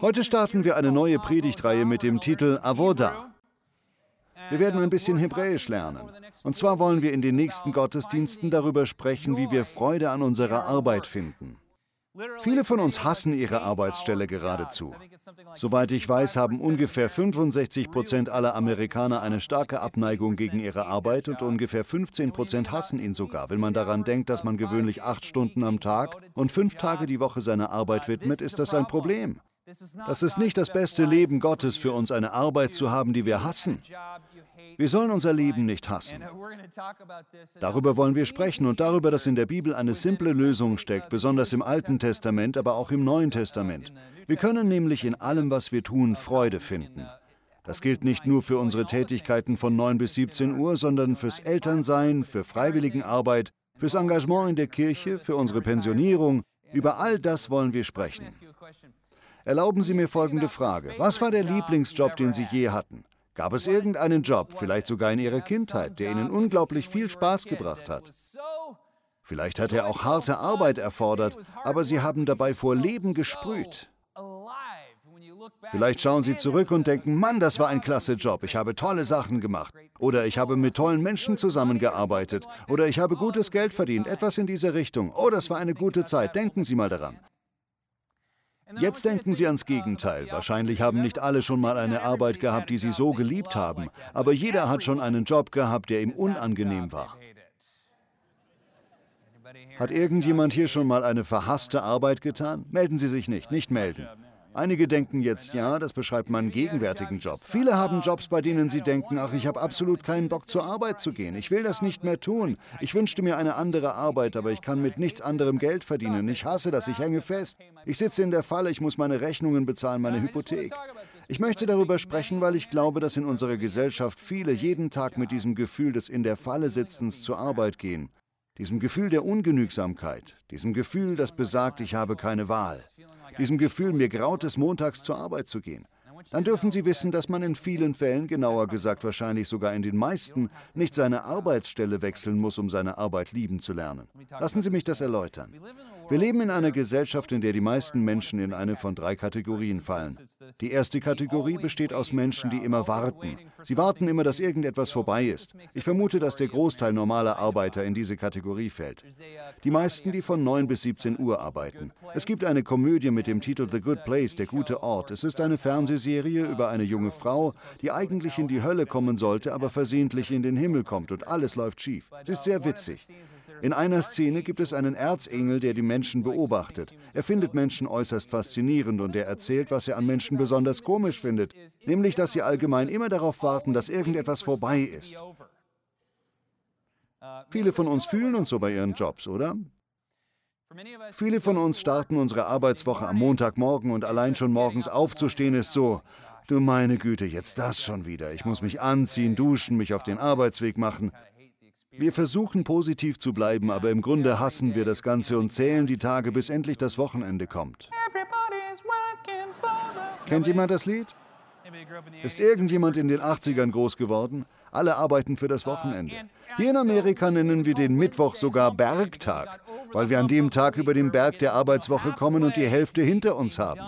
Heute starten wir eine neue Predigtreihe mit dem Titel Avoda. Wir werden ein bisschen Hebräisch lernen. Und zwar wollen wir in den nächsten Gottesdiensten darüber sprechen, wie wir Freude an unserer Arbeit finden. Viele von uns hassen ihre Arbeitsstelle geradezu. Soweit ich weiß, haben ungefähr 65 Prozent aller Amerikaner eine starke Abneigung gegen ihre Arbeit und ungefähr 15 Prozent hassen ihn sogar, wenn man daran denkt, dass man gewöhnlich acht Stunden am Tag und fünf Tage die Woche seiner Arbeit widmet, ist das ein Problem. Das ist nicht das beste Leben Gottes für uns, eine Arbeit zu haben, die wir hassen. Wir sollen unser Leben nicht hassen. Darüber wollen wir sprechen und darüber, dass in der Bibel eine simple Lösung steckt, besonders im Alten Testament, aber auch im Neuen Testament. Wir können nämlich in allem, was wir tun, Freude finden. Das gilt nicht nur für unsere Tätigkeiten von 9 bis 17 Uhr, sondern fürs Elternsein, für Freiwilligenarbeit, fürs Engagement in der Kirche, für unsere Pensionierung. Über all das wollen wir sprechen. Erlauben Sie mir folgende Frage. Was war der Lieblingsjob, den Sie je hatten? Gab es irgendeinen Job, vielleicht sogar in Ihrer Kindheit, der Ihnen unglaublich viel Spaß gebracht hat? Vielleicht hat er auch harte Arbeit erfordert, aber Sie haben dabei vor Leben gesprüht. Vielleicht schauen Sie zurück und denken, Mann, das war ein klasse Job, ich habe tolle Sachen gemacht. Oder ich habe mit tollen Menschen zusammengearbeitet. Oder ich habe gutes Geld verdient, etwas in dieser Richtung. Oh, das war eine gute Zeit, denken Sie mal daran. Jetzt denken Sie ans Gegenteil. Wahrscheinlich haben nicht alle schon mal eine Arbeit gehabt, die Sie so geliebt haben, aber jeder hat schon einen Job gehabt, der ihm unangenehm war. Hat irgendjemand hier schon mal eine verhasste Arbeit getan? Melden Sie sich nicht, nicht melden. Einige denken jetzt, ja, das beschreibt meinen gegenwärtigen Job. Viele haben Jobs, bei denen sie denken, ach, ich habe absolut keinen Bock zur Arbeit zu gehen. Ich will das nicht mehr tun. Ich wünschte mir eine andere Arbeit, aber ich kann mit nichts anderem Geld verdienen. Ich hasse das, ich hänge fest. Ich sitze in der Falle, ich muss meine Rechnungen bezahlen, meine Hypothek. Ich möchte darüber sprechen, weil ich glaube, dass in unserer Gesellschaft viele jeden Tag mit diesem Gefühl des In der Falle sitzens zur Arbeit gehen. Diesem Gefühl der Ungenügsamkeit, diesem Gefühl, das besagt, ich habe keine Wahl diesem Gefühl, mir graut es, montags zur Arbeit zu gehen dann dürfen Sie wissen, dass man in vielen Fällen, genauer gesagt wahrscheinlich sogar in den meisten, nicht seine Arbeitsstelle wechseln muss, um seine Arbeit lieben zu lernen. Lassen Sie mich das erläutern. Wir leben in einer Gesellschaft, in der die meisten Menschen in eine von drei Kategorien fallen. Die erste Kategorie besteht aus Menschen, die immer warten. Sie warten immer, dass irgendetwas vorbei ist. Ich vermute, dass der Großteil normaler Arbeiter in diese Kategorie fällt. Die meisten, die von 9 bis 17 Uhr arbeiten. Es gibt eine Komödie mit dem Titel The Good Place, der gute Ort. Es ist eine Fernsehserie, Serie über eine junge Frau, die eigentlich in die Hölle kommen sollte, aber versehentlich in den Himmel kommt und alles läuft schief. Es ist sehr witzig. In einer Szene gibt es einen Erzengel, der die Menschen beobachtet. Er findet Menschen äußerst faszinierend und er erzählt, was er an Menschen besonders komisch findet, nämlich dass sie allgemein immer darauf warten, dass irgendetwas vorbei ist. Viele von uns fühlen uns so bei ihren Jobs, oder? Viele von uns starten unsere Arbeitswoche am Montagmorgen und allein schon morgens aufzustehen ist so, du meine Güte, jetzt das schon wieder. Ich muss mich anziehen, duschen, mich auf den Arbeitsweg machen. Wir versuchen positiv zu bleiben, aber im Grunde hassen wir das Ganze und zählen die Tage, bis endlich das Wochenende kommt. Kennt jemand das Lied? Ist irgendjemand in den 80ern groß geworden? Alle arbeiten für das Wochenende. Hier in Amerika nennen wir den Mittwoch sogar Bergtag weil wir an dem Tag über den Berg der Arbeitswoche kommen und die Hälfte hinter uns haben.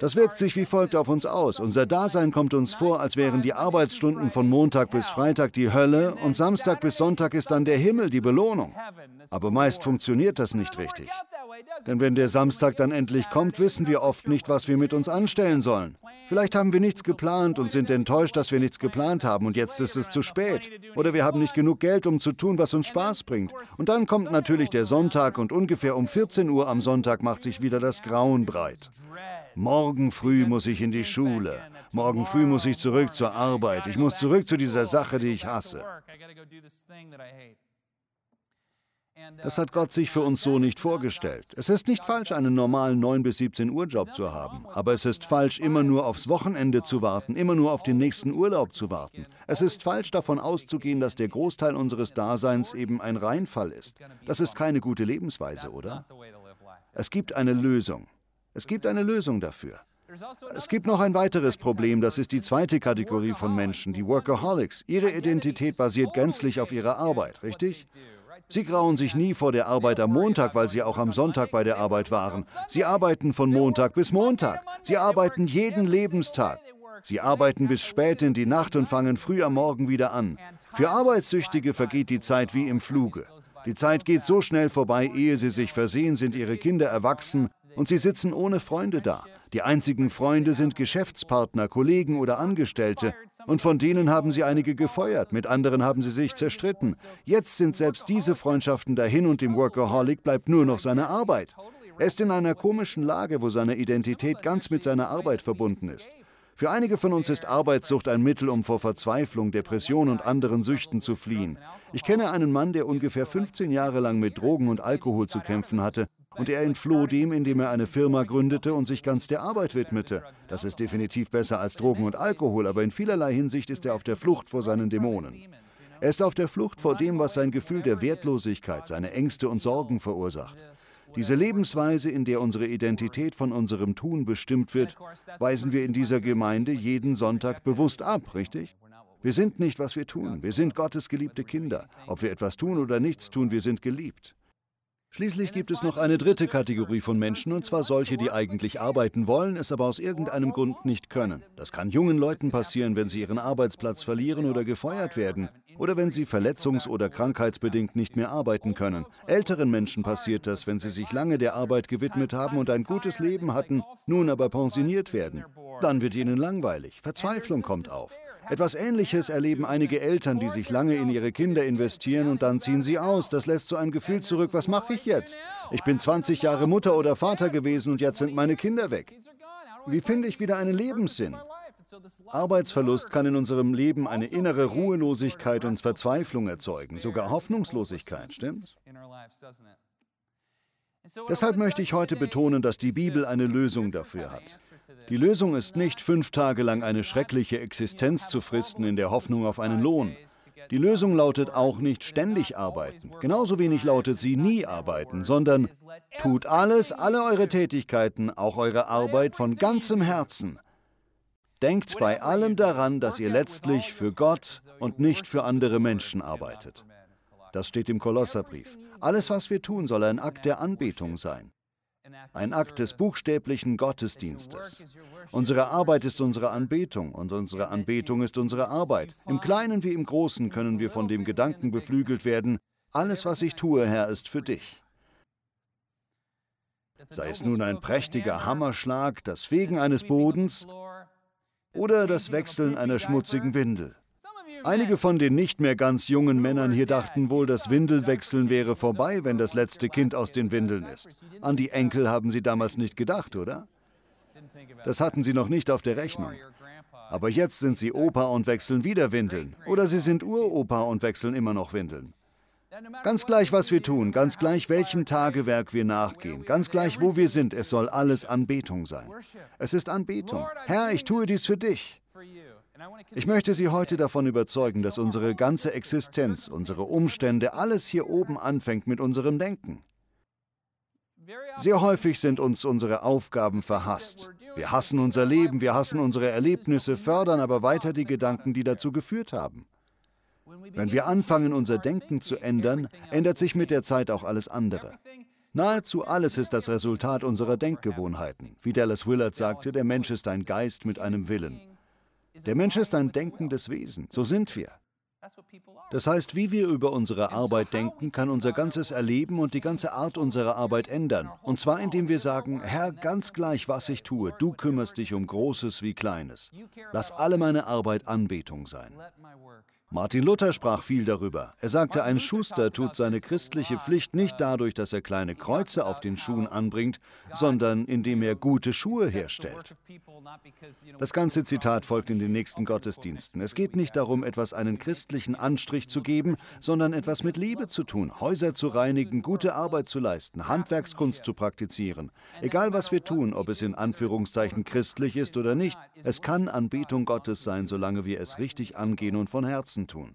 Das wirkt sich wie folgt auf uns aus. Unser Dasein kommt uns vor, als wären die Arbeitsstunden von Montag bis Freitag die Hölle und Samstag bis Sonntag ist dann der Himmel die Belohnung. Aber meist funktioniert das nicht richtig. Denn wenn der Samstag dann endlich kommt, wissen wir oft nicht, was wir mit uns anstellen sollen. Vielleicht haben wir nichts geplant und sind enttäuscht, dass wir nichts geplant haben und jetzt ist es zu spät. Oder wir haben nicht genug Geld, um zu tun, was uns Spaß bringt. Und dann kommt natürlich der Sonntag und ungefähr um 14 Uhr am Sonntag macht sich wieder das Grauen breit. Morgen früh muss ich in die Schule. Morgen früh muss ich zurück zur Arbeit. Ich muss zurück zu dieser Sache, die ich hasse. Das hat Gott sich für uns so nicht vorgestellt. Es ist nicht falsch, einen normalen 9 bis 17 Uhr Job zu haben, aber es ist falsch, immer nur aufs Wochenende zu warten, immer nur auf den nächsten Urlaub zu warten. Es ist falsch davon auszugehen, dass der Großteil unseres Daseins eben ein Reinfall ist. Das ist keine gute Lebensweise, oder? Es gibt eine Lösung. Es gibt eine Lösung dafür. Es gibt noch ein weiteres Problem, das ist die zweite Kategorie von Menschen, die Workaholics. Ihre Identität basiert gänzlich auf ihrer Arbeit, richtig? Sie grauen sich nie vor der Arbeit am Montag, weil sie auch am Sonntag bei der Arbeit waren. Sie arbeiten von Montag bis Montag. Sie arbeiten jeden Lebenstag. Sie arbeiten bis spät in die Nacht und fangen früh am Morgen wieder an. Für Arbeitssüchtige vergeht die Zeit wie im Fluge. Die Zeit geht so schnell vorbei, ehe sie sich versehen, sind ihre Kinder erwachsen und sie sitzen ohne Freunde da. Die einzigen Freunde sind Geschäftspartner, Kollegen oder Angestellte. Und von denen haben sie einige gefeuert, mit anderen haben sie sich zerstritten. Jetzt sind selbst diese Freundschaften dahin und dem Workaholic bleibt nur noch seine Arbeit. Er ist in einer komischen Lage, wo seine Identität ganz mit seiner Arbeit verbunden ist. Für einige von uns ist Arbeitssucht ein Mittel, um vor Verzweiflung, Depression und anderen Süchten zu fliehen. Ich kenne einen Mann, der ungefähr 15 Jahre lang mit Drogen und Alkohol zu kämpfen hatte und er entfloh dem, indem er eine Firma gründete und sich ganz der Arbeit widmete. Das ist definitiv besser als Drogen und Alkohol, aber in vielerlei Hinsicht ist er auf der Flucht vor seinen Dämonen. Er ist auf der Flucht vor dem, was sein Gefühl der Wertlosigkeit, seine Ängste und Sorgen verursacht. Diese Lebensweise, in der unsere Identität von unserem Tun bestimmt wird, weisen wir in dieser Gemeinde jeden Sonntag bewusst ab, richtig? Wir sind nicht, was wir tun. Wir sind Gottes geliebte Kinder. Ob wir etwas tun oder nichts tun, wir sind geliebt. Schließlich gibt es noch eine dritte Kategorie von Menschen, und zwar solche, die eigentlich arbeiten wollen, es aber aus irgendeinem Grund nicht können. Das kann jungen Leuten passieren, wenn sie ihren Arbeitsplatz verlieren oder gefeuert werden, oder wenn sie verletzungs- oder krankheitsbedingt nicht mehr arbeiten können. Älteren Menschen passiert das, wenn sie sich lange der Arbeit gewidmet haben und ein gutes Leben hatten, nun aber pensioniert werden. Dann wird ihnen langweilig, Verzweiflung kommt auf. Etwas Ähnliches erleben einige Eltern, die sich lange in ihre Kinder investieren und dann ziehen sie aus. Das lässt so ein Gefühl zurück, was mache ich jetzt? Ich bin 20 Jahre Mutter oder Vater gewesen und jetzt sind meine Kinder weg. Wie finde ich wieder einen Lebenssinn? Arbeitsverlust kann in unserem Leben eine innere Ruhelosigkeit und Verzweiflung erzeugen, sogar Hoffnungslosigkeit, stimmt's? Deshalb möchte ich heute betonen, dass die Bibel eine Lösung dafür hat. Die Lösung ist nicht, fünf Tage lang eine schreckliche Existenz zu fristen in der Hoffnung auf einen Lohn. Die Lösung lautet auch nicht ständig arbeiten. Genauso wenig lautet sie nie arbeiten, sondern tut alles, alle eure Tätigkeiten, auch eure Arbeit von ganzem Herzen. Denkt bei allem daran, dass ihr letztlich für Gott und nicht für andere Menschen arbeitet. Das steht im Kolosserbrief. Alles, was wir tun, soll ein Akt der Anbetung sein ein Akt des buchstäblichen Gottesdienstes. Unsere Arbeit ist unsere Anbetung und unsere Anbetung ist unsere Arbeit. Im Kleinen wie im Großen können wir von dem Gedanken beflügelt werden, alles, was ich tue, Herr, ist für dich. Sei es nun ein prächtiger Hammerschlag, das Fegen eines Bodens oder das Wechseln einer schmutzigen Windel. Einige von den nicht mehr ganz jungen Männern hier dachten wohl, das Windelwechseln wäre vorbei, wenn das letzte Kind aus den Windeln ist. An die Enkel haben sie damals nicht gedacht, oder? Das hatten sie noch nicht auf der Rechnung. Aber jetzt sind sie Opa und wechseln wieder Windeln. Oder sie sind Uropa und wechseln immer noch Windeln. Ganz gleich, was wir tun, ganz gleich, welchem Tagewerk wir nachgehen, ganz gleich, wo wir sind, es soll alles Anbetung sein. Es ist Anbetung. Herr, ich tue dies für dich. Ich möchte Sie heute davon überzeugen, dass unsere ganze Existenz, unsere Umstände, alles hier oben anfängt mit unserem Denken. Sehr häufig sind uns unsere Aufgaben verhasst. Wir hassen unser Leben, wir hassen unsere Erlebnisse, fördern aber weiter die Gedanken, die dazu geführt haben. Wenn wir anfangen, unser Denken zu ändern, ändert sich mit der Zeit auch alles andere. Nahezu alles ist das Resultat unserer Denkgewohnheiten. Wie Dallas Willard sagte, der Mensch ist ein Geist mit einem Willen. Der Mensch ist ein denkendes Wesen, so sind wir. Das heißt, wie wir über unsere Arbeit denken, kann unser ganzes Erleben und die ganze Art unserer Arbeit ändern. Und zwar indem wir sagen, Herr, ganz gleich, was ich tue, du kümmerst dich um Großes wie Kleines. Lass alle meine Arbeit Anbetung sein. Martin Luther sprach viel darüber. Er sagte, ein Schuster tut seine christliche Pflicht nicht dadurch, dass er kleine Kreuze auf den Schuhen anbringt, sondern indem er gute Schuhe herstellt. Das ganze Zitat folgt in den nächsten Gottesdiensten. Es geht nicht darum, etwas einen christlichen Anstrich zu geben, sondern etwas mit Liebe zu tun, Häuser zu reinigen, gute Arbeit zu leisten, Handwerkskunst zu praktizieren. Egal was wir tun, ob es in Anführungszeichen christlich ist oder nicht, es kann Anbetung Gottes sein, solange wir es richtig angehen und von Herzen Herzen tun.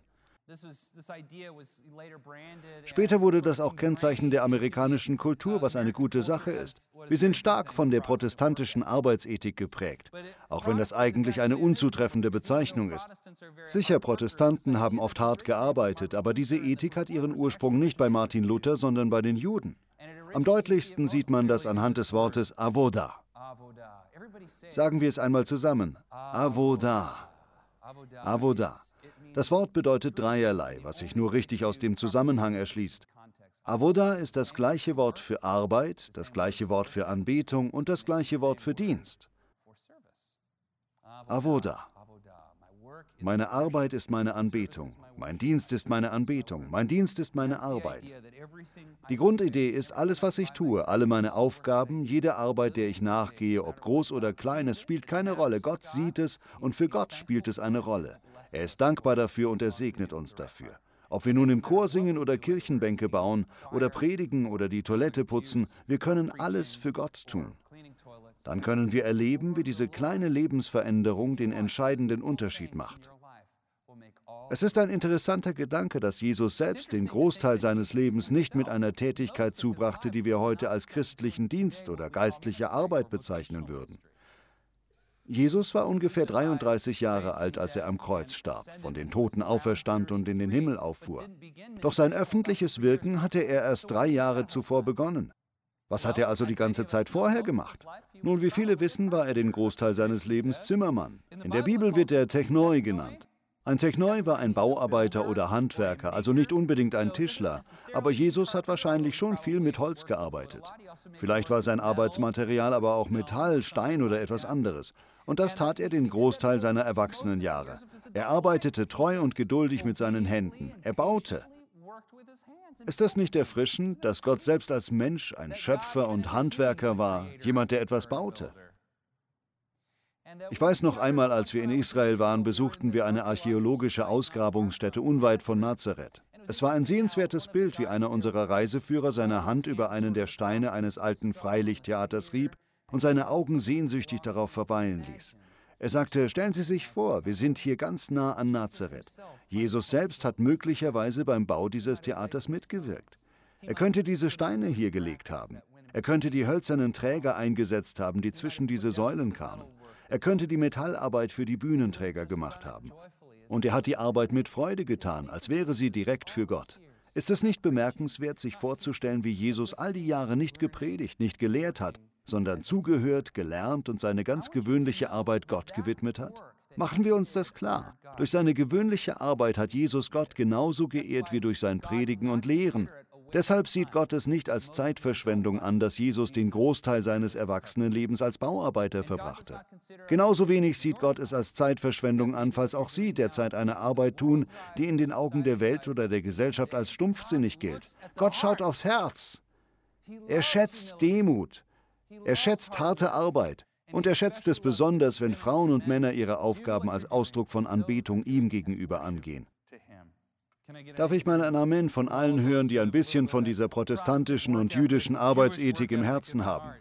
Später wurde das auch Kennzeichen der amerikanischen Kultur, was eine gute Sache ist. Wir sind stark von der protestantischen Arbeitsethik geprägt, auch wenn das eigentlich eine unzutreffende Bezeichnung ist. Sicher, Protestanten haben oft hart gearbeitet, aber diese Ethik hat ihren Ursprung nicht bei Martin Luther, sondern bei den Juden. Am deutlichsten sieht man das anhand des Wortes Avoda. Sagen wir es einmal zusammen. Avoda. Avoda. Das Wort bedeutet dreierlei, was sich nur richtig aus dem Zusammenhang erschließt. Avoda ist das gleiche Wort für Arbeit, das gleiche Wort für Anbetung und das gleiche Wort für Dienst. Avoda. Meine Arbeit ist meine Anbetung. Mein Dienst ist meine Anbetung. Mein Dienst ist meine Arbeit. Die Grundidee ist, alles, was ich tue, alle meine Aufgaben, jede Arbeit, der ich nachgehe, ob groß oder klein, es spielt keine Rolle. Gott sieht es und für Gott spielt es eine Rolle. Er ist dankbar dafür und er segnet uns dafür. Ob wir nun im Chor singen oder Kirchenbänke bauen oder predigen oder die Toilette putzen, wir können alles für Gott tun. Dann können wir erleben, wie diese kleine Lebensveränderung den entscheidenden Unterschied macht. Es ist ein interessanter Gedanke, dass Jesus selbst den Großteil seines Lebens nicht mit einer Tätigkeit zubrachte, die wir heute als christlichen Dienst oder geistliche Arbeit bezeichnen würden. Jesus war ungefähr 33 Jahre alt, als er am Kreuz starb, von den Toten auferstand und in den Himmel auffuhr. Doch sein öffentliches Wirken hatte er erst drei Jahre zuvor begonnen. Was hat er also die ganze Zeit vorher gemacht? Nun, wie viele wissen, war er den Großteil seines Lebens Zimmermann. In der Bibel wird er Technoi genannt. Ein Technoi war ein Bauarbeiter oder Handwerker, also nicht unbedingt ein Tischler, aber Jesus hat wahrscheinlich schon viel mit Holz gearbeitet. Vielleicht war sein Arbeitsmaterial aber auch Metall, Stein oder etwas anderes. Und das tat er den Großteil seiner Erwachsenenjahre. Er arbeitete treu und geduldig mit seinen Händen. Er baute. Ist das nicht erfrischend, dass Gott selbst als Mensch ein Schöpfer und Handwerker war, jemand, der etwas baute? Ich weiß noch einmal, als wir in Israel waren, besuchten wir eine archäologische Ausgrabungsstätte unweit von Nazareth. Es war ein sehenswertes Bild, wie einer unserer Reiseführer seine Hand über einen der Steine eines alten Freilichttheaters rieb und seine Augen sehnsüchtig darauf verweilen ließ. Er sagte, stellen Sie sich vor, wir sind hier ganz nah an Nazareth. Jesus selbst hat möglicherweise beim Bau dieses Theaters mitgewirkt. Er könnte diese Steine hier gelegt haben. Er könnte die hölzernen Träger eingesetzt haben, die zwischen diese Säulen kamen. Er könnte die Metallarbeit für die Bühnenträger gemacht haben. Und er hat die Arbeit mit Freude getan, als wäre sie direkt für Gott. Ist es nicht bemerkenswert, sich vorzustellen, wie Jesus all die Jahre nicht gepredigt, nicht gelehrt hat, sondern zugehört, gelernt und seine ganz gewöhnliche Arbeit Gott gewidmet hat? Machen wir uns das klar. Durch seine gewöhnliche Arbeit hat Jesus Gott genauso geehrt wie durch sein Predigen und Lehren. Deshalb sieht Gott es nicht als Zeitverschwendung an, dass Jesus den Großteil seines Erwachsenenlebens als Bauarbeiter verbrachte. Genauso wenig sieht Gott es als Zeitverschwendung an, falls auch Sie derzeit eine Arbeit tun, die in den Augen der Welt oder der Gesellschaft als stumpfsinnig gilt. Gott schaut aufs Herz. Er schätzt Demut. Er schätzt harte Arbeit. Und er schätzt es besonders, wenn Frauen und Männer ihre Aufgaben als Ausdruck von Anbetung ihm gegenüber angehen. Darf ich mal ein Amen von allen hören, die ein bisschen von dieser protestantischen und jüdischen Arbeitsethik im Herzen haben?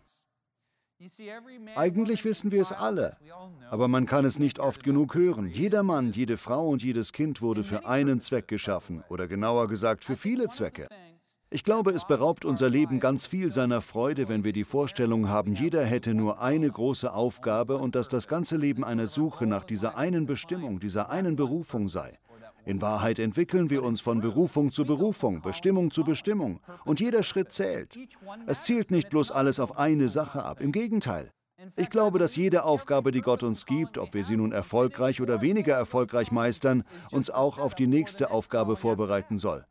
Eigentlich wissen wir es alle, aber man kann es nicht oft genug hören. Jeder Mann, jede Frau und jedes Kind wurde für einen Zweck geschaffen, oder genauer gesagt für viele Zwecke. Ich glaube, es beraubt unser Leben ganz viel seiner Freude, wenn wir die Vorstellung haben, jeder hätte nur eine große Aufgabe und dass das ganze Leben eine Suche nach dieser einen Bestimmung, dieser einen Berufung sei. In Wahrheit entwickeln wir uns von Berufung zu Berufung, Bestimmung zu Bestimmung. Und jeder Schritt zählt. Es zielt nicht bloß alles auf eine Sache ab. Im Gegenteil. Ich glaube, dass jede Aufgabe, die Gott uns gibt, ob wir sie nun erfolgreich oder weniger erfolgreich meistern, uns auch auf die nächste Aufgabe vorbereiten soll.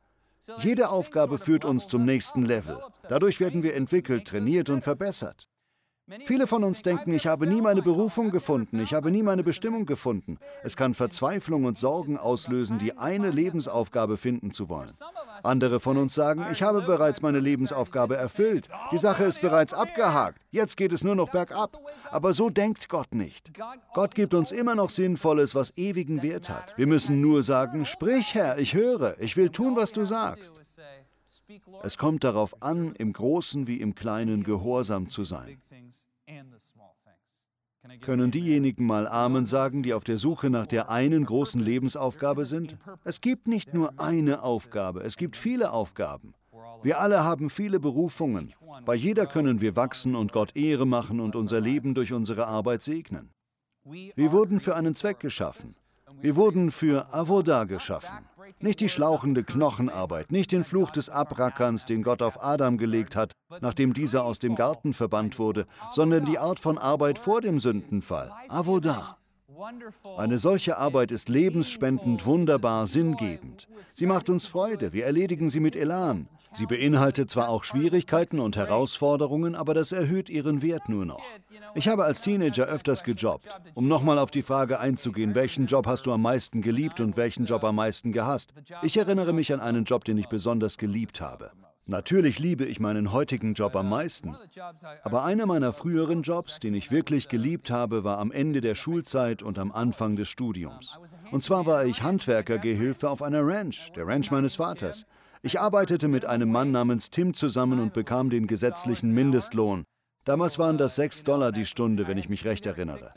Jede Aufgabe führt uns zum nächsten Level. Dadurch werden wir entwickelt, trainiert und verbessert. Viele von uns denken, ich habe nie meine Berufung gefunden, ich habe nie meine Bestimmung gefunden. Es kann Verzweiflung und Sorgen auslösen, die eine Lebensaufgabe finden zu wollen. Andere von uns sagen, ich habe bereits meine Lebensaufgabe erfüllt, die Sache ist bereits abgehakt, jetzt geht es nur noch bergab. Aber so denkt Gott nicht. Gott gibt uns immer noch Sinnvolles, was ewigen Wert hat. Wir müssen nur sagen, sprich Herr, ich höre, ich will tun, was du sagst. Es kommt darauf an, im Großen wie im Kleinen gehorsam zu sein. Können diejenigen mal Amen sagen, die auf der Suche nach der einen großen Lebensaufgabe sind? Es gibt nicht nur eine Aufgabe, es gibt viele Aufgaben. Wir alle haben viele Berufungen. Bei jeder können wir wachsen und Gott Ehre machen und unser Leben durch unsere Arbeit segnen. Wir wurden für einen Zweck geschaffen. Wir wurden für Avoda geschaffen. Nicht die schlauchende Knochenarbeit, nicht den Fluch des Abrackerns, den Gott auf Adam gelegt hat, nachdem dieser aus dem Garten verbannt wurde, sondern die Art von Arbeit vor dem Sündenfall. Avoda. Eine solche Arbeit ist lebensspendend, wunderbar, sinngebend. Sie macht uns Freude, wir erledigen sie mit Elan. Sie beinhaltet zwar auch Schwierigkeiten und Herausforderungen, aber das erhöht ihren Wert nur noch. Ich habe als Teenager öfters gejobbt. Um nochmal auf die Frage einzugehen, welchen Job hast du am meisten geliebt und welchen Job am meisten gehasst? Ich erinnere mich an einen Job, den ich besonders geliebt habe. Natürlich liebe ich meinen heutigen Job am meisten. Aber einer meiner früheren Jobs, den ich wirklich geliebt habe, war am Ende der Schulzeit und am Anfang des Studiums. Und zwar war ich Handwerkergehilfe auf einer Ranch, der Ranch meines Vaters. Ich arbeitete mit einem Mann namens Tim zusammen und bekam den gesetzlichen Mindestlohn. Damals waren das 6 Dollar die Stunde, wenn ich mich recht erinnere.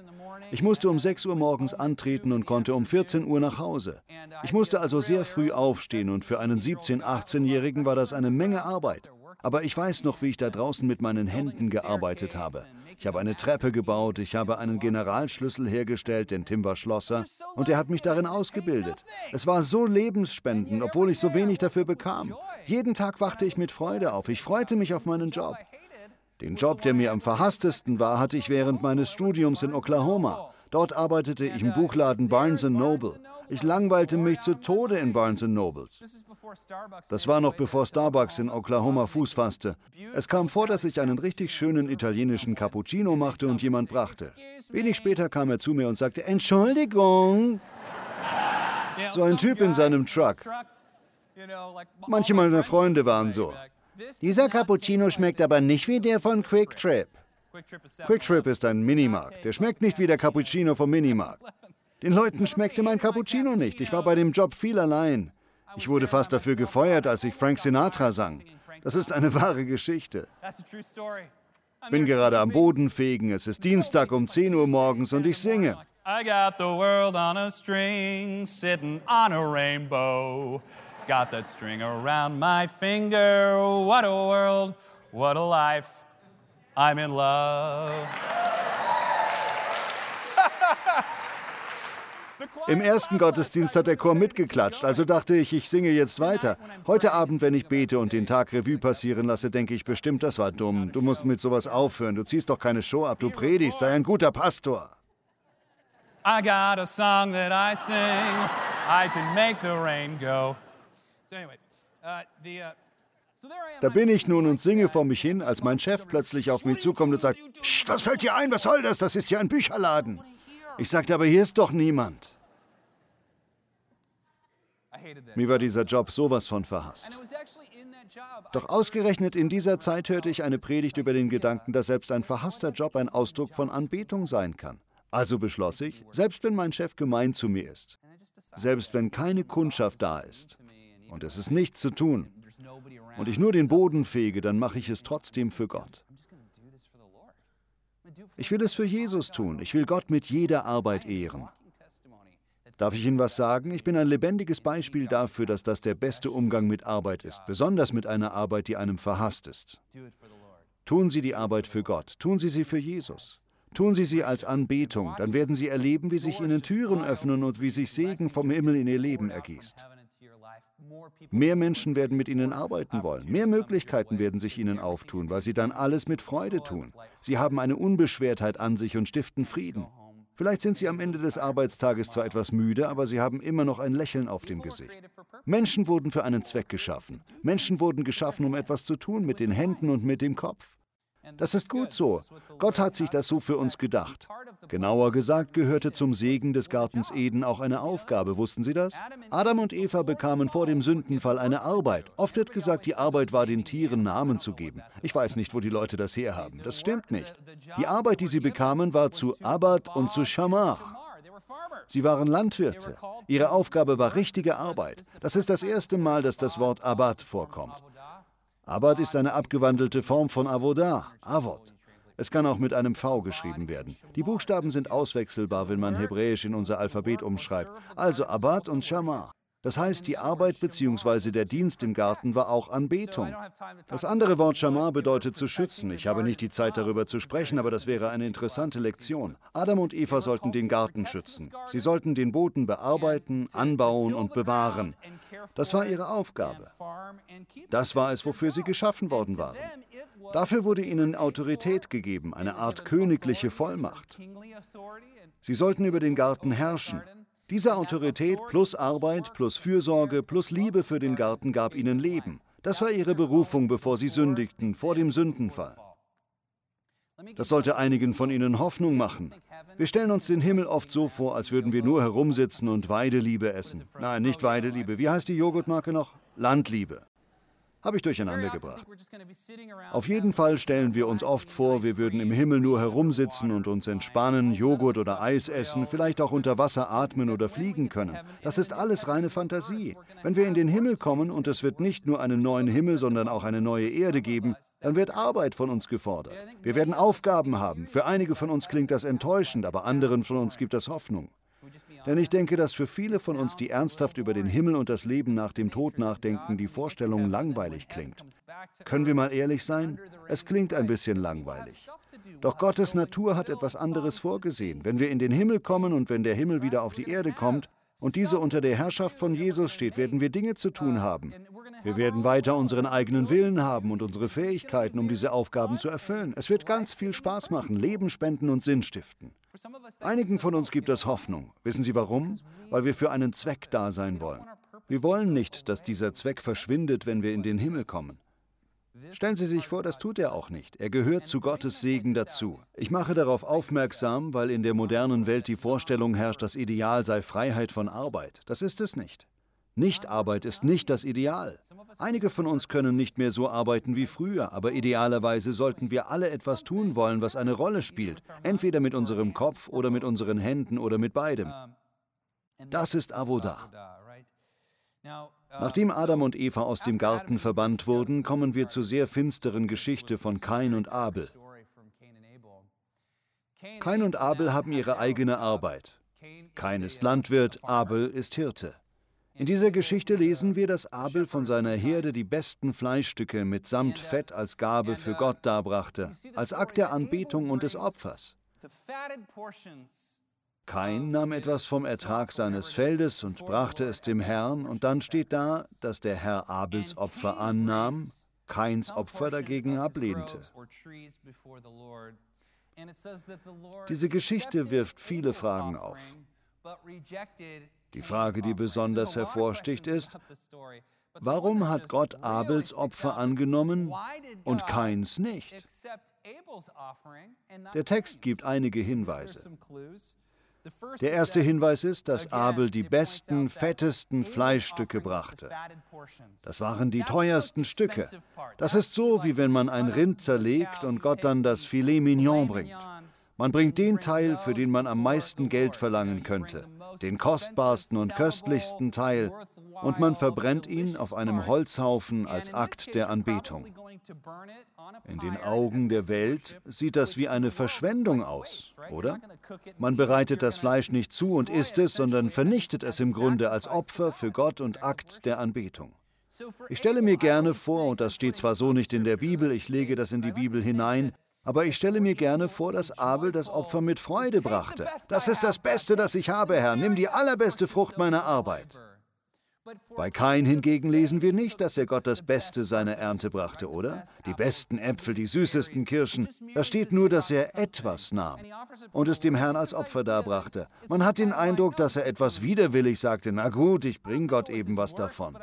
Ich musste um 6 Uhr morgens antreten und konnte um 14 Uhr nach Hause. Ich musste also sehr früh aufstehen und für einen 17-, 18-Jährigen war das eine Menge Arbeit. Aber ich weiß noch, wie ich da draußen mit meinen Händen gearbeitet habe. Ich habe eine Treppe gebaut, ich habe einen Generalschlüssel hergestellt, denn Tim war Schlosser, und er hat mich darin ausgebildet. Es war so lebensspendend, obwohl ich so wenig dafür bekam. Jeden Tag wachte ich mit Freude auf. Ich freute mich auf meinen Job. Den Job, der mir am verhasstesten war, hatte ich während meines Studiums in Oklahoma. Dort arbeitete ich im Buchladen Barnes Noble. Ich langweilte mich zu Tode in Barnes Nobles. Das war noch bevor Starbucks in Oklahoma Fuß fasste. Es kam vor, dass ich einen richtig schönen italienischen Cappuccino machte und jemand brachte. Wenig später kam er zu mir und sagte, Entschuldigung. So ein Typ in seinem Truck. Manche meiner Freunde waren so. Dieser Cappuccino schmeckt aber nicht wie der von Quick Trip. Quick Trip ist ein Minimarkt. Der schmeckt nicht wie der Cappuccino vom Minimarkt. Den Leuten schmeckte mein Cappuccino nicht. Ich war bei dem Job viel allein. Ich wurde fast dafür gefeuert, als ich Frank Sinatra sang. Das ist eine wahre Geschichte. Bin gerade am Boden fegen. Es ist Dienstag um 10 Uhr morgens und ich singe. I got the world on a string, sitting on a rainbow. Got that string around my finger. What a world, what a life. I'm in love. Im ersten Gottesdienst hat der Chor mitgeklatscht, also dachte ich, ich singe jetzt weiter. Heute Abend, wenn ich bete und den Tag Revue passieren lasse, denke ich bestimmt, das war dumm. Du musst mit sowas aufhören. Du ziehst doch keine Show ab, du predigst, sei ein guter Pastor. I got a song that I sing. I can make the rain go. Da bin ich nun und singe vor mich hin, als mein Chef plötzlich auf mich zukommt und sagt, was fällt dir ein, was soll das? Das ist ja ein Bücherladen. Ich sagte, aber hier ist doch niemand. Mir war dieser Job sowas von verhasst. Doch ausgerechnet in dieser Zeit hörte ich eine Predigt über den Gedanken, dass selbst ein verhasster Job ein Ausdruck von Anbetung sein kann. Also beschloss ich, selbst wenn mein Chef gemein zu mir ist, selbst wenn keine Kundschaft da ist und es ist nichts zu tun und ich nur den Boden fege, dann mache ich es trotzdem für Gott. Ich will es für Jesus tun. Ich will Gott mit jeder Arbeit ehren. Darf ich Ihnen was sagen? Ich bin ein lebendiges Beispiel dafür, dass das der beste Umgang mit Arbeit ist, besonders mit einer Arbeit, die einem verhasst ist. Tun Sie die Arbeit für Gott, tun Sie sie für Jesus. Tun Sie sie als Anbetung, dann werden Sie erleben, wie sich Ihnen Türen öffnen und wie sich Segen vom Himmel in Ihr Leben ergießt. Mehr Menschen werden mit Ihnen arbeiten wollen. Mehr Möglichkeiten werden sich Ihnen auftun, weil Sie dann alles mit Freude tun. Sie haben eine Unbeschwertheit an sich und stiften Frieden. Vielleicht sind Sie am Ende des Arbeitstages zwar etwas müde, aber Sie haben immer noch ein Lächeln auf dem Gesicht. Menschen wurden für einen Zweck geschaffen. Menschen wurden geschaffen, um etwas zu tun mit den Händen und mit dem Kopf. Das ist gut so. Gott hat sich das so für uns gedacht. Genauer gesagt gehörte zum Segen des Gartens Eden auch eine Aufgabe, wussten Sie das? Adam und Eva bekamen vor dem Sündenfall eine Arbeit. Oft wird gesagt, die Arbeit war den Tieren Namen zu geben. Ich weiß nicht, wo die Leute das herhaben. Das stimmt nicht. Die Arbeit, die sie bekamen, war zu Abad und zu Shamar. Sie waren Landwirte. Ihre Aufgabe war richtige Arbeit. Das ist das erste Mal, dass das Wort Abad vorkommt. Abad ist eine abgewandelte Form von Avodah, Avod. Es kann auch mit einem V geschrieben werden. Die Buchstaben sind auswechselbar, wenn man Hebräisch in unser Alphabet umschreibt. Also Abad und Shamar. Das heißt, die Arbeit bzw. der Dienst im Garten war auch Anbetung. Das andere Wort Shamar bedeutet zu schützen. Ich habe nicht die Zeit darüber zu sprechen, aber das wäre eine interessante Lektion. Adam und Eva sollten den Garten schützen. Sie sollten den Boden bearbeiten, anbauen und bewahren. Das war ihre Aufgabe. Das war es, wofür sie geschaffen worden waren. Dafür wurde ihnen Autorität gegeben, eine Art königliche Vollmacht. Sie sollten über den Garten herrschen. Diese Autorität plus Arbeit plus Fürsorge plus Liebe für den Garten gab ihnen Leben. Das war ihre Berufung, bevor sie sündigten, vor dem Sündenfall. Das sollte einigen von Ihnen Hoffnung machen. Wir stellen uns den Himmel oft so vor, als würden wir nur herumsitzen und Weideliebe essen. Nein, nicht Weideliebe. Wie heißt die Joghurtmarke noch? Landliebe habe ich durcheinander gebracht. Auf jeden Fall stellen wir uns oft vor, wir würden im Himmel nur herumsitzen und uns entspannen, Joghurt oder Eis essen, vielleicht auch unter Wasser atmen oder fliegen können. Das ist alles reine Fantasie. Wenn wir in den Himmel kommen und es wird nicht nur einen neuen Himmel, sondern auch eine neue Erde geben, dann wird Arbeit von uns gefordert. Wir werden Aufgaben haben. Für einige von uns klingt das enttäuschend, aber anderen von uns gibt das Hoffnung. Denn ich denke, dass für viele von uns, die ernsthaft über den Himmel und das Leben nach dem Tod nachdenken, die Vorstellung langweilig klingt. Können wir mal ehrlich sein? Es klingt ein bisschen langweilig. Doch Gottes Natur hat etwas anderes vorgesehen. Wenn wir in den Himmel kommen und wenn der Himmel wieder auf die Erde kommt und diese unter der Herrschaft von Jesus steht, werden wir Dinge zu tun haben. Wir werden weiter unseren eigenen Willen haben und unsere Fähigkeiten, um diese Aufgaben zu erfüllen. Es wird ganz viel Spaß machen, Leben spenden und Sinn stiften. Einigen von uns gibt es Hoffnung. Wissen Sie warum? Weil wir für einen Zweck da sein wollen. Wir wollen nicht, dass dieser Zweck verschwindet, wenn wir in den Himmel kommen. Stellen Sie sich vor, das tut er auch nicht. Er gehört zu Gottes Segen dazu. Ich mache darauf aufmerksam, weil in der modernen Welt die Vorstellung herrscht, das Ideal sei Freiheit von Arbeit. Das ist es nicht. Nichtarbeit ist nicht das Ideal. Einige von uns können nicht mehr so arbeiten wie früher, aber idealerweise sollten wir alle etwas tun wollen, was eine Rolle spielt, entweder mit unserem Kopf oder mit unseren Händen oder mit beidem. Das ist Avodah. Nachdem Adam und Eva aus dem Garten verbannt wurden, kommen wir zur sehr finsteren Geschichte von Kain und Abel. Kain und Abel haben ihre eigene Arbeit. Kain ist Landwirt, Abel ist Hirte. In dieser Geschichte lesen wir, dass Abel von seiner Herde die besten Fleischstücke mitsamt Fett als Gabe für Gott darbrachte, als Akt der Anbetung und des Opfers. Kain nahm etwas vom Ertrag seines Feldes und brachte es dem Herrn, und dann steht da, dass der Herr Abels Opfer annahm, Kains Opfer dagegen ablehnte. Diese Geschichte wirft viele Fragen auf. Die Frage, die besonders hervorsticht, ist, warum hat Gott Abels Opfer angenommen und Kains nicht? Der Text gibt einige Hinweise. Der erste Hinweis ist, dass Abel die besten, fettesten Fleischstücke brachte. Das waren die teuersten Stücke. Das ist so, wie wenn man ein Rind zerlegt und Gott dann das Filet Mignon bringt. Man bringt den Teil, für den man am meisten Geld verlangen könnte, den kostbarsten und köstlichsten Teil, und man verbrennt ihn auf einem Holzhaufen als Akt der Anbetung. In den Augen der Welt sieht das wie eine Verschwendung aus, oder? Man bereitet das Fleisch nicht zu und isst es, sondern vernichtet es im Grunde als Opfer für Gott und Akt der Anbetung. Ich stelle mir gerne vor, und das steht zwar so nicht in der Bibel, ich lege das in die Bibel hinein, aber ich stelle mir gerne vor, dass Abel das Opfer mit Freude brachte. Das ist das Beste, das ich habe, Herr. Nimm die allerbeste Frucht meiner Arbeit. Bei Kain hingegen lesen wir nicht, dass er Gott das Beste seiner Ernte brachte, oder? Die besten Äpfel, die süßesten Kirschen. Da steht nur, dass er etwas nahm und es dem Herrn als Opfer darbrachte. Man hat den Eindruck, dass er etwas widerwillig sagte, na gut, ich bring Gott eben was davon.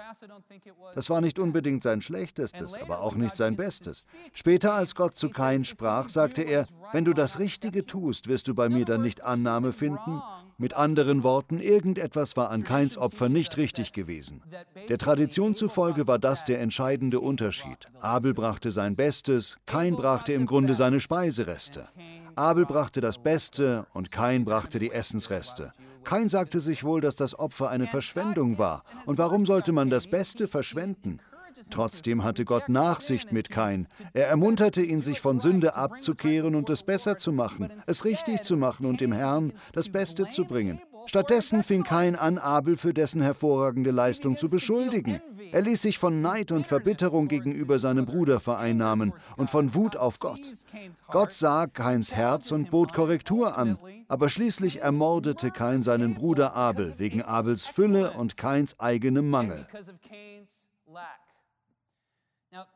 Das war nicht unbedingt sein Schlechtestes, aber auch nicht sein Bestes. Später, als Gott zu Kain sprach, sagte er, wenn du das Richtige tust, wirst du bei mir dann nicht Annahme finden mit anderen Worten, irgendetwas war an Kains Opfer nicht richtig gewesen. Der Tradition zufolge war das der entscheidende Unterschied. Abel brachte sein Bestes, Kain brachte im Grunde seine Speisereste. Abel brachte das Beste und Kain brachte die Essensreste. Kain sagte sich wohl, dass das Opfer eine Verschwendung war. Und warum sollte man das Beste verschwenden? Trotzdem hatte Gott Nachsicht mit Kain. Er ermunterte ihn, sich von Sünde abzukehren und es besser zu machen, es richtig zu machen und dem Herrn das Beste zu bringen. Stattdessen fing Kain an, Abel für dessen hervorragende Leistung zu beschuldigen. Er ließ sich von Neid und Verbitterung gegenüber seinem Bruder vereinnahmen und von Wut auf Gott. Gott sah Kains Herz und bot Korrektur an, aber schließlich ermordete Kain seinen Bruder Abel wegen Abels Fülle und Kains eigenem Mangel.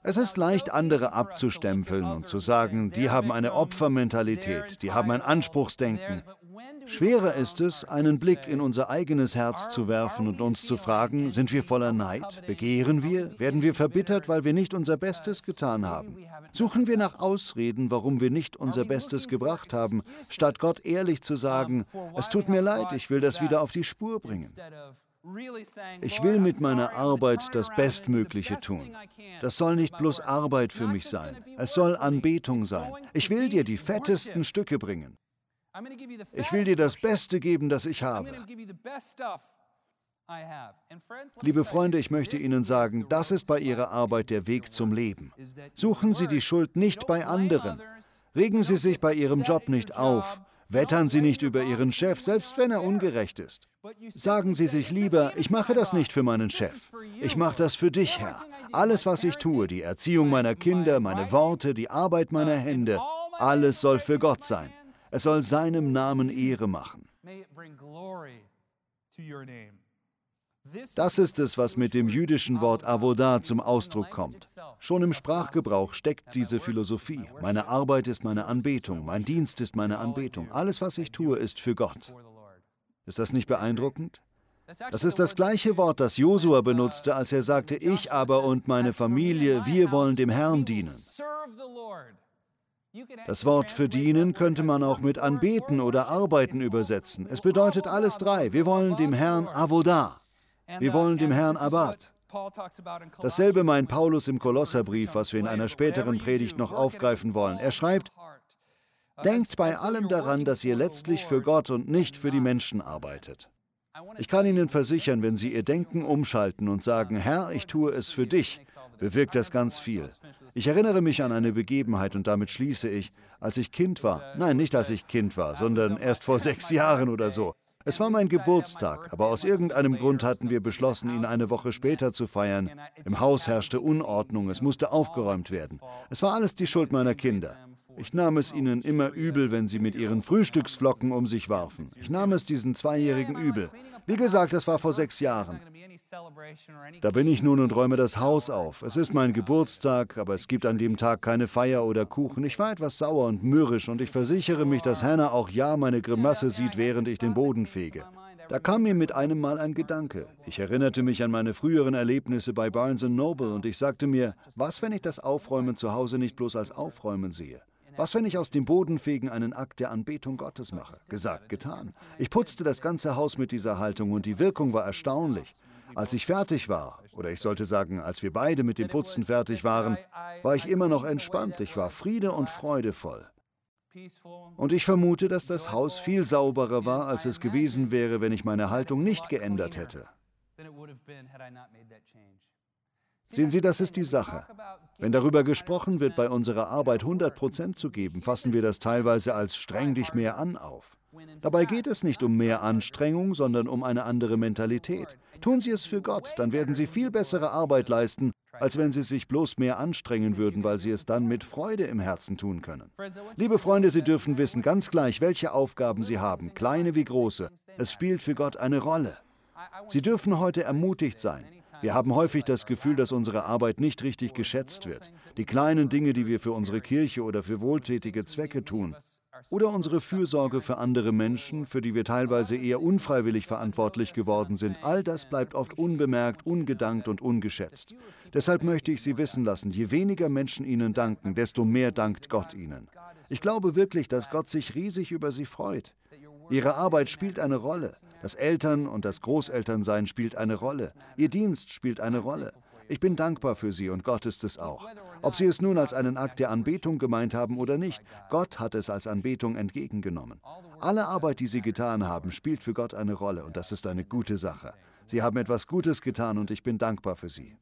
Es ist leicht, andere abzustempeln und zu sagen, die haben eine Opfermentalität, die haben ein Anspruchsdenken. Schwerer ist es, einen Blick in unser eigenes Herz zu werfen und uns zu fragen, sind wir voller Neid? Begehren wir? Werden wir verbittert, weil wir nicht unser Bestes getan haben? Suchen wir nach Ausreden, warum wir nicht unser Bestes gebracht haben, statt Gott ehrlich zu sagen, es tut mir leid, ich will das wieder auf die Spur bringen? Ich will mit meiner Arbeit das Bestmögliche tun. Das soll nicht bloß Arbeit für mich sein. Es soll Anbetung sein. Ich will dir die fettesten Stücke bringen. Ich will dir das Beste geben, das ich habe. Liebe Freunde, ich möchte Ihnen sagen, das ist bei Ihrer Arbeit der Weg zum Leben. Suchen Sie die Schuld nicht bei anderen. Regen Sie sich bei Ihrem Job nicht auf. Wettern Sie nicht über Ihren Chef, selbst wenn er ungerecht ist. Sagen Sie sich lieber, ich mache das nicht für meinen Chef. Ich mache das für dich, Herr. Alles, was ich tue, die Erziehung meiner Kinder, meine Worte, die Arbeit meiner Hände, alles soll für Gott sein. Es soll seinem Namen Ehre machen. Das ist es, was mit dem jüdischen Wort Avodah zum Ausdruck kommt. Schon im Sprachgebrauch steckt diese Philosophie. Meine Arbeit ist meine Anbetung, mein Dienst ist meine Anbetung. Alles, was ich tue, ist für Gott. Ist das nicht beeindruckend? Das ist das gleiche Wort, das Josua benutzte, als er sagte, ich aber und meine Familie, wir wollen dem Herrn dienen. Das Wort für dienen könnte man auch mit anbeten oder arbeiten übersetzen. Es bedeutet alles drei. Wir wollen dem Herrn Avodah. Wir wollen dem Herrn Abad. Dasselbe meint Paulus im Kolosserbrief, was wir in einer späteren Predigt noch aufgreifen wollen. Er schreibt, Denkt bei allem daran, dass ihr letztlich für Gott und nicht für die Menschen arbeitet. Ich kann Ihnen versichern, wenn Sie Ihr Denken umschalten und sagen, Herr, ich tue es für dich, bewirkt das ganz viel. Ich erinnere mich an eine Begebenheit und damit schließe ich, als ich Kind war. Nein, nicht als ich Kind war, sondern erst vor sechs Jahren oder so. Es war mein Geburtstag, aber aus irgendeinem Grund hatten wir beschlossen, ihn eine Woche später zu feiern. Im Haus herrschte Unordnung, es musste aufgeräumt werden. Es war alles die Schuld meiner Kinder. Ich nahm es ihnen immer übel, wenn sie mit ihren Frühstücksflocken um sich warfen. Ich nahm es diesen Zweijährigen übel. Wie gesagt, das war vor sechs Jahren. Da bin ich nun und räume das Haus auf. Es ist mein Geburtstag, aber es gibt an dem Tag keine Feier oder Kuchen. Ich war etwas sauer und mürrisch und ich versichere mich, dass Hannah auch ja meine Grimasse sieht, während ich den Boden fege. Da kam mir mit einem Mal ein Gedanke. Ich erinnerte mich an meine früheren Erlebnisse bei Barnes Noble und ich sagte mir, was, wenn ich das Aufräumen zu Hause nicht bloß als Aufräumen sehe? Was, wenn ich aus dem Bodenfegen einen Akt der Anbetung Gottes mache? Gesagt, getan. Ich putzte das ganze Haus mit dieser Haltung und die Wirkung war erstaunlich. Als ich fertig war, oder ich sollte sagen, als wir beide mit dem Putzen fertig waren, war ich immer noch entspannt. Ich war Friede und freudevoll. Und ich vermute, dass das Haus viel sauberer war, als es gewesen wäre, wenn ich meine Haltung nicht geändert hätte. Sehen Sie, das ist die Sache. Wenn darüber gesprochen wird, bei unserer Arbeit 100 Prozent zu geben, fassen wir das teilweise als streng dich mehr an auf. Dabei geht es nicht um mehr Anstrengung, sondern um eine andere Mentalität. Tun Sie es für Gott, dann werden Sie viel bessere Arbeit leisten, als wenn Sie sich bloß mehr anstrengen würden, weil Sie es dann mit Freude im Herzen tun können. Liebe Freunde, Sie dürfen wissen, ganz gleich, welche Aufgaben Sie haben, kleine wie große, es spielt für Gott eine Rolle. Sie dürfen heute ermutigt sein. Wir haben häufig das Gefühl, dass unsere Arbeit nicht richtig geschätzt wird. Die kleinen Dinge, die wir für unsere Kirche oder für wohltätige Zwecke tun. Oder unsere Fürsorge für andere Menschen, für die wir teilweise eher unfreiwillig verantwortlich geworden sind, all das bleibt oft unbemerkt, ungedankt und ungeschätzt. Deshalb möchte ich Sie wissen lassen, je weniger Menschen Ihnen danken, desto mehr dankt Gott Ihnen. Ich glaube wirklich, dass Gott sich riesig über Sie freut. Ihre Arbeit spielt eine Rolle. Das Eltern- und das Großelternsein spielt eine Rolle. Ihr Dienst spielt eine Rolle. Ich bin dankbar für Sie und Gott ist es auch. Ob Sie es nun als einen Akt der Anbetung gemeint haben oder nicht, Gott hat es als Anbetung entgegengenommen. Alle Arbeit, die Sie getan haben, spielt für Gott eine Rolle und das ist eine gute Sache. Sie haben etwas Gutes getan und ich bin dankbar für Sie.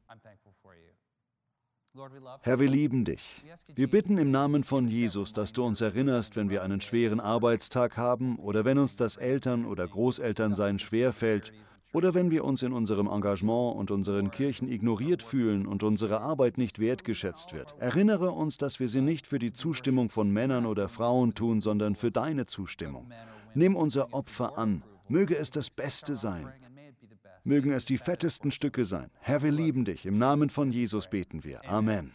Herr, wir lieben dich. Wir bitten im Namen von Jesus, dass du uns erinnerst, wenn wir einen schweren Arbeitstag haben oder wenn uns das Eltern- oder Großelternsein schwerfällt oder wenn wir uns in unserem Engagement und unseren Kirchen ignoriert fühlen und unsere Arbeit nicht wertgeschätzt wird. Erinnere uns, dass wir sie nicht für die Zustimmung von Männern oder Frauen tun, sondern für deine Zustimmung. Nimm unser Opfer an. Möge es das Beste sein. Mögen es die fettesten Stücke sein. Herr, wir lieben dich. Im Namen von Jesus beten wir. Amen.